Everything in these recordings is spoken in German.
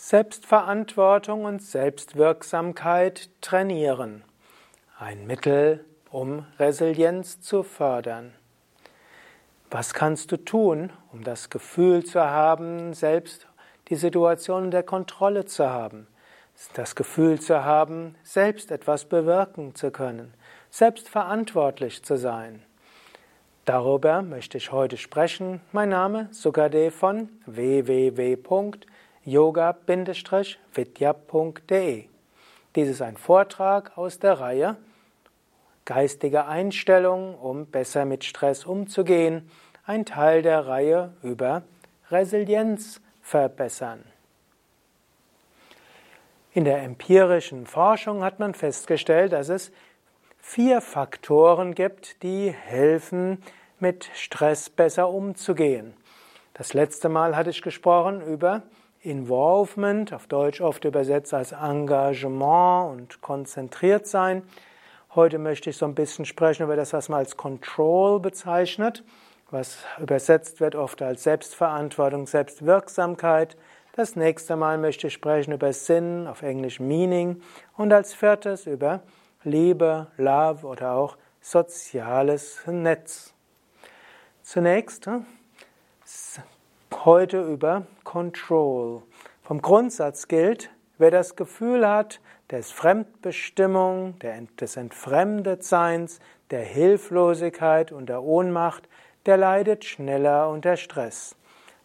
Selbstverantwortung und Selbstwirksamkeit trainieren. Ein Mittel, um Resilienz zu fördern. Was kannst du tun, um das Gefühl zu haben, selbst die Situation der Kontrolle zu haben? Das Gefühl zu haben, selbst etwas bewirken zu können, selbst verantwortlich zu sein. Darüber möchte ich heute sprechen. Mein Name Sukadev von www yoga-vidya.de. Dies ist ein Vortrag aus der Reihe Geistige Einstellung, um besser mit Stress umzugehen, ein Teil der Reihe über Resilienz verbessern. In der empirischen Forschung hat man festgestellt, dass es vier Faktoren gibt, die helfen, mit Stress besser umzugehen. Das letzte Mal hatte ich gesprochen über Involvement, auf Deutsch oft übersetzt als Engagement und konzentriert sein. Heute möchte ich so ein bisschen sprechen über das, was man als Control bezeichnet, was übersetzt wird oft als Selbstverantwortung, Selbstwirksamkeit. Das nächste Mal möchte ich sprechen über Sinn, auf Englisch Meaning und als viertes über Liebe, Love oder auch soziales Netz. Zunächst hm, heute über Control. Vom Grundsatz gilt, wer das Gefühl hat, des Fremdbestimmung, des Entfremdetseins, der Hilflosigkeit und der Ohnmacht, der leidet schneller unter Stress.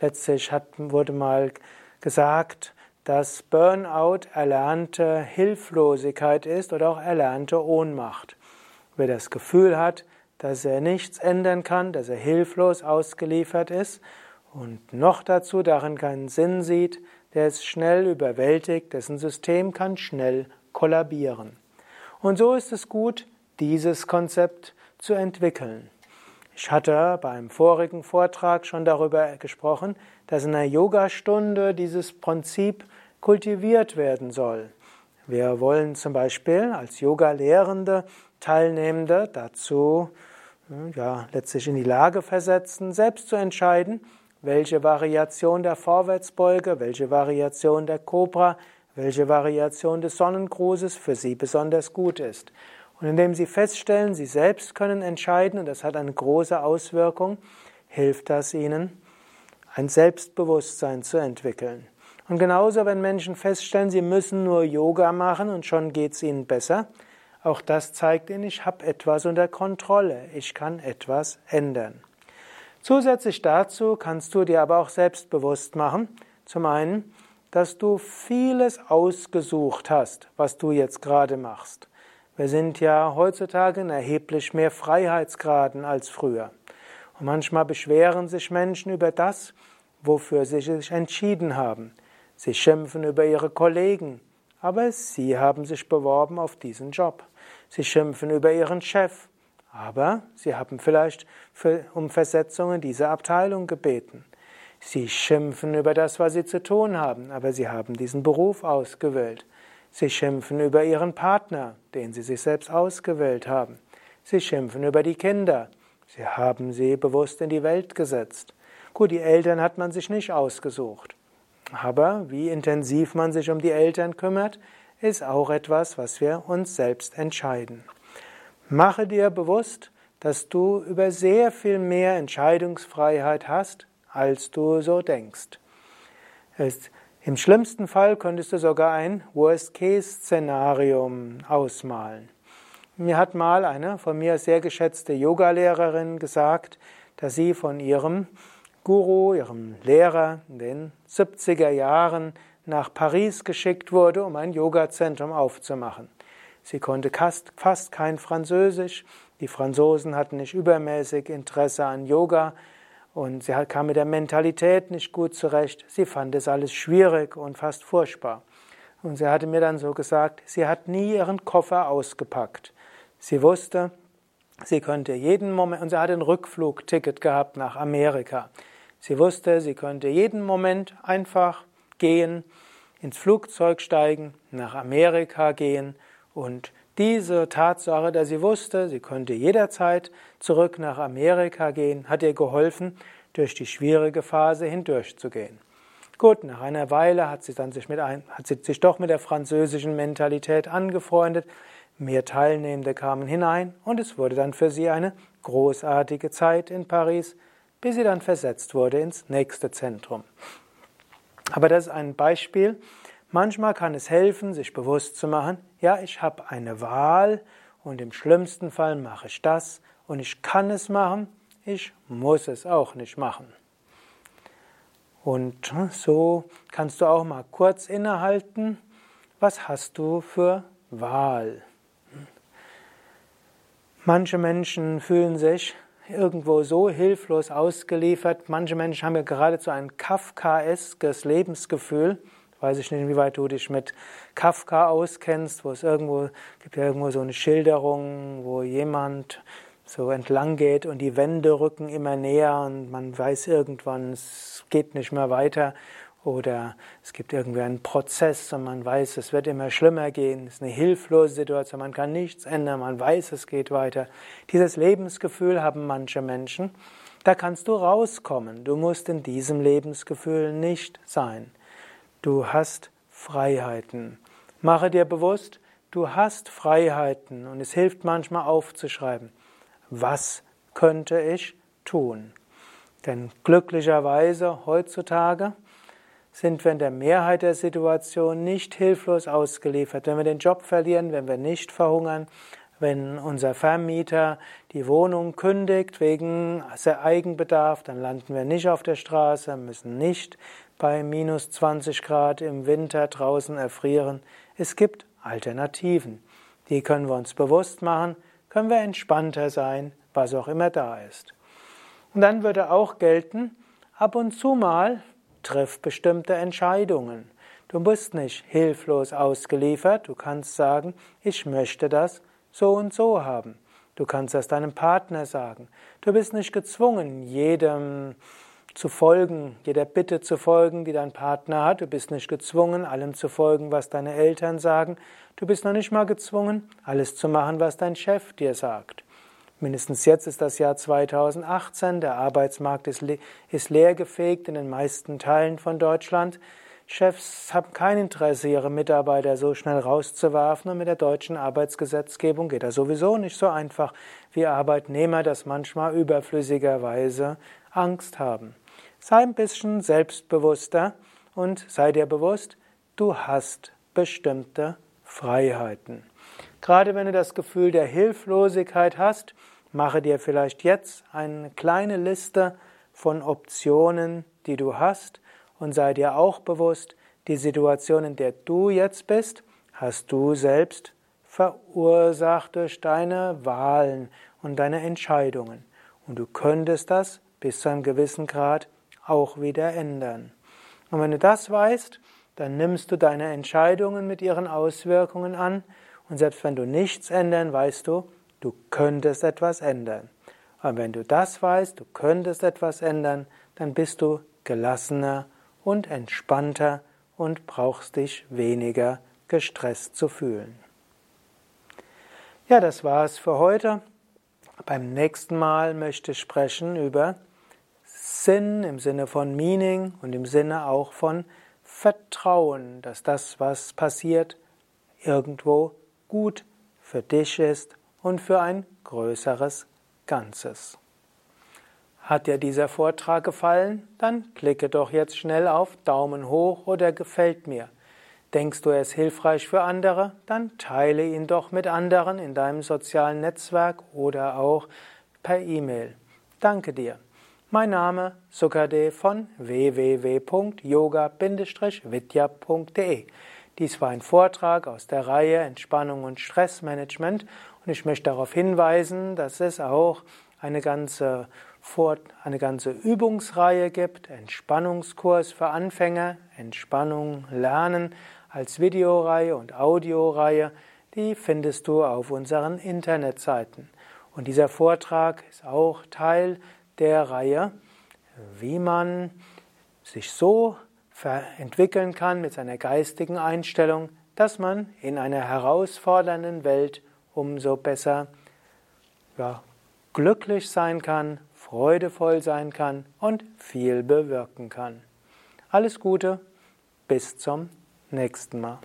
Letztlich hat, wurde mal gesagt, dass Burnout erlernte Hilflosigkeit ist oder auch erlernte Ohnmacht. Wer das Gefühl hat, dass er nichts ändern kann, dass er hilflos ausgeliefert ist und noch dazu darin keinen Sinn sieht, der ist schnell überwältigt, dessen System kann schnell kollabieren. Und so ist es gut, dieses Konzept zu entwickeln. Ich hatte beim vorigen Vortrag schon darüber gesprochen, dass in einer Yogastunde dieses Prinzip kultiviert werden soll. Wir wollen zum Beispiel als Yoga-Lehrende Teilnehmende dazu ja, letztlich in die Lage versetzen, selbst zu entscheiden, welche Variation der Vorwärtsbeuge, welche Variation der Cobra, welche Variation des Sonnengrußes für Sie besonders gut ist. Und indem Sie feststellen, Sie selbst können entscheiden, und das hat eine große Auswirkung, hilft das Ihnen, ein Selbstbewusstsein zu entwickeln. Und genauso, wenn Menschen feststellen, sie müssen nur Yoga machen und schon geht es ihnen besser, auch das zeigt ihnen, ich habe etwas unter Kontrolle, ich kann etwas ändern. Zusätzlich dazu kannst du dir aber auch selbstbewusst machen, zum einen, dass du vieles ausgesucht hast, was du jetzt gerade machst. Wir sind ja heutzutage in erheblich mehr Freiheitsgraden als früher. Und manchmal beschweren sich Menschen über das, wofür sie sich entschieden haben. Sie schimpfen über ihre Kollegen, aber sie haben sich beworben auf diesen Job. Sie schimpfen über ihren Chef, aber sie haben vielleicht für, um Versetzung in diese Abteilung gebeten. Sie schimpfen über das, was sie zu tun haben, aber sie haben diesen Beruf ausgewählt. Sie schimpfen über ihren Partner, den sie sich selbst ausgewählt haben. Sie schimpfen über die Kinder. Sie haben sie bewusst in die Welt gesetzt. Gut, die Eltern hat man sich nicht ausgesucht. Aber wie intensiv man sich um die Eltern kümmert, ist auch etwas, was wir uns selbst entscheiden. Mache dir bewusst, dass du über sehr viel mehr Entscheidungsfreiheit hast, als du so denkst. Im schlimmsten Fall könntest du sogar ein Worst-Case-Szenarium ausmalen. Mir hat mal eine von mir sehr geschätzte Yogalehrerin gesagt, dass sie von ihrem Guru, ihrem Lehrer in den 70er Jahren nach Paris geschickt wurde, um ein Yogazentrum aufzumachen. Sie konnte fast kein Französisch. Die Franzosen hatten nicht übermäßig Interesse an Yoga und sie kam mit der Mentalität nicht gut zurecht. Sie fand es alles schwierig und fast furchtbar. Und sie hatte mir dann so gesagt, sie hat nie ihren Koffer ausgepackt. Sie wusste, sie könnte jeden Moment, und sie hatte ein Rückflugticket gehabt nach Amerika. Sie wusste, sie könnte jeden Moment einfach gehen, ins Flugzeug steigen, nach Amerika gehen und diese Tatsache, dass sie wusste, sie könnte jederzeit zurück nach Amerika gehen, hat ihr geholfen, durch die schwierige Phase hindurchzugehen. Gut, nach einer Weile hat sie, dann sich, mit ein, hat sie sich doch mit der französischen Mentalität angefreundet. Mehr Teilnehmende kamen hinein und es wurde dann für sie eine großartige Zeit in Paris, bis sie dann versetzt wurde ins nächste Zentrum. Aber das ist ein Beispiel. Manchmal kann es helfen, sich bewusst zu machen, ja, ich habe eine Wahl und im schlimmsten Fall mache ich das und ich kann es machen, ich muss es auch nicht machen. Und so kannst du auch mal kurz innehalten, was hast du für Wahl? Manche Menschen fühlen sich irgendwo so hilflos ausgeliefert. Manche Menschen haben ja geradezu ein kafkaeskes Lebensgefühl. Weiß ich nicht, inwieweit du dich mit Kafka auskennst, wo es irgendwo gibt ja irgendwo so eine Schilderung, wo jemand so entlang geht und die Wände rücken immer näher und man weiß irgendwann, es geht nicht mehr weiter oder es gibt irgendwie einen Prozess und man weiß, es wird immer schlimmer gehen, es ist eine hilflose Situation, man kann nichts ändern, man weiß, es geht weiter. Dieses Lebensgefühl haben manche Menschen, da kannst du rauskommen, du musst in diesem Lebensgefühl nicht sein. Du hast Freiheiten. Mache dir bewusst, du hast Freiheiten und es hilft manchmal aufzuschreiben was könnte ich tun? Denn glücklicherweise heutzutage sind wir in der Mehrheit der Situationen nicht hilflos ausgeliefert. Wenn wir den Job verlieren, wenn wir nicht verhungern, wenn unser Vermieter die Wohnung kündigt wegen Eigenbedarf, dann landen wir nicht auf der Straße, müssen nicht bei minus 20 Grad im Winter draußen erfrieren. Es gibt Alternativen. Die können wir uns bewusst machen können wir entspannter sein, was auch immer da ist. Und dann würde auch gelten, ab und zu mal triff bestimmte Entscheidungen. Du bist nicht hilflos ausgeliefert, du kannst sagen, ich möchte das so und so haben. Du kannst das deinem Partner sagen. Du bist nicht gezwungen, jedem zu folgen, jeder Bitte zu folgen, die dein Partner hat. Du bist nicht gezwungen, allem zu folgen, was deine Eltern sagen. Du bist noch nicht mal gezwungen, alles zu machen, was dein Chef dir sagt. Mindestens jetzt ist das Jahr 2018, der Arbeitsmarkt ist, le ist leergefegt in den meisten Teilen von Deutschland. Chefs haben kein Interesse, ihre Mitarbeiter so schnell rauszuwerfen und mit der deutschen Arbeitsgesetzgebung geht das sowieso nicht so einfach wie Arbeitnehmer das manchmal überflüssigerweise Angst haben. Sei ein bisschen selbstbewusster und sei dir bewusst, du hast bestimmte Freiheiten. Gerade wenn du das Gefühl der Hilflosigkeit hast, mache dir vielleicht jetzt eine kleine Liste von Optionen, die du hast und sei dir auch bewusst, die Situation, in der du jetzt bist, hast du selbst verursacht durch deine Wahlen und deine Entscheidungen. Und du könntest das bis zu einem gewissen Grad auch wieder ändern. Und wenn du das weißt, dann nimmst du deine Entscheidungen mit ihren Auswirkungen an und selbst wenn du nichts ändern, weißt du, du könntest etwas ändern. Und wenn du das weißt, du könntest etwas ändern, dann bist du gelassener und entspannter und brauchst dich weniger gestresst zu fühlen. Ja, das war's für heute. Beim nächsten Mal möchte ich sprechen über Sinn im Sinne von Meaning und im Sinne auch von Vertrauen, dass das, was passiert, irgendwo gut für dich ist und für ein größeres Ganzes. Hat dir dieser Vortrag gefallen? Dann klicke doch jetzt schnell auf Daumen hoch oder gefällt mir. Denkst du, er ist hilfreich für andere? Dann teile ihn doch mit anderen in deinem sozialen Netzwerk oder auch per E-Mail. Danke dir. Mein Name Sukade von www.yoga-vidya.de. Dies war ein Vortrag aus der Reihe Entspannung und Stressmanagement und ich möchte darauf hinweisen, dass es auch eine ganze, eine ganze Übungsreihe gibt, Entspannungskurs für Anfänger, Entspannung lernen als Videoreihe und Audioreihe, die findest du auf unseren Internetseiten. Und dieser Vortrag ist auch Teil der Reihe, wie man sich so entwickeln kann mit seiner geistigen Einstellung, dass man in einer herausfordernden Welt umso besser ja, glücklich sein kann, freudevoll sein kann und viel bewirken kann. Alles Gute, bis zum nächsten Mal.